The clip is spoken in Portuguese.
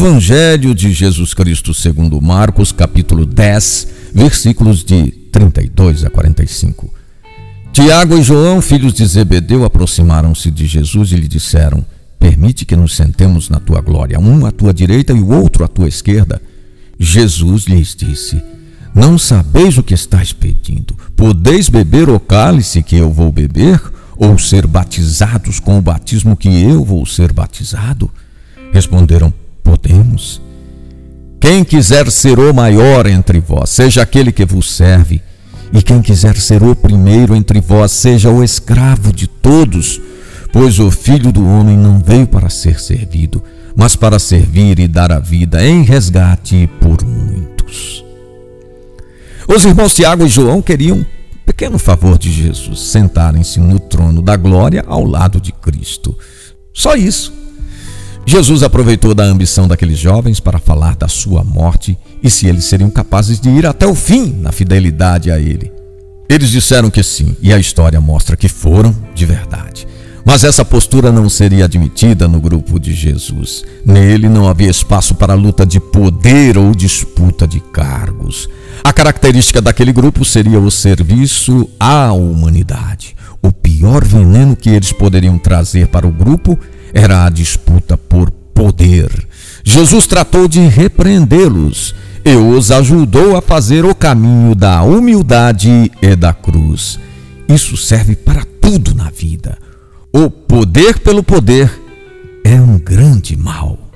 Evangelho de Jesus Cristo segundo Marcos, capítulo 10, versículos de 32 a 45. Tiago e João, filhos de Zebedeu, aproximaram-se de Jesus e lhe disseram: Permite que nos sentemos na tua glória, um à tua direita e o outro à tua esquerda. Jesus lhes disse: Não sabeis o que estáis pedindo. Podeis beber o cálice que eu vou beber, ou ser batizados com o batismo que eu vou ser batizado? Responderam: Podemos. Quem quiser ser o maior entre vós, seja aquele que vos serve. E quem quiser ser o primeiro entre vós, seja o escravo de todos. Pois o filho do homem não veio para ser servido, mas para servir e dar a vida em resgate por muitos. Os irmãos Tiago e João queriam um pequeno favor de Jesus: sentarem-se no trono da glória ao lado de Cristo. Só isso. Jesus aproveitou da ambição daqueles jovens para falar da sua morte e se eles seriam capazes de ir até o fim na fidelidade a ele. Eles disseram que sim, e a história mostra que foram de verdade. Mas essa postura não seria admitida no grupo de Jesus. Nele não havia espaço para luta de poder ou disputa de cargos. A característica daquele grupo seria o serviço à humanidade. O pior veneno que eles poderiam trazer para o grupo era a disputa por poder. Jesus tratou de repreendê-los e os ajudou a fazer o caminho da humildade e da cruz. Isso serve para tudo na vida. O poder pelo poder é um grande mal.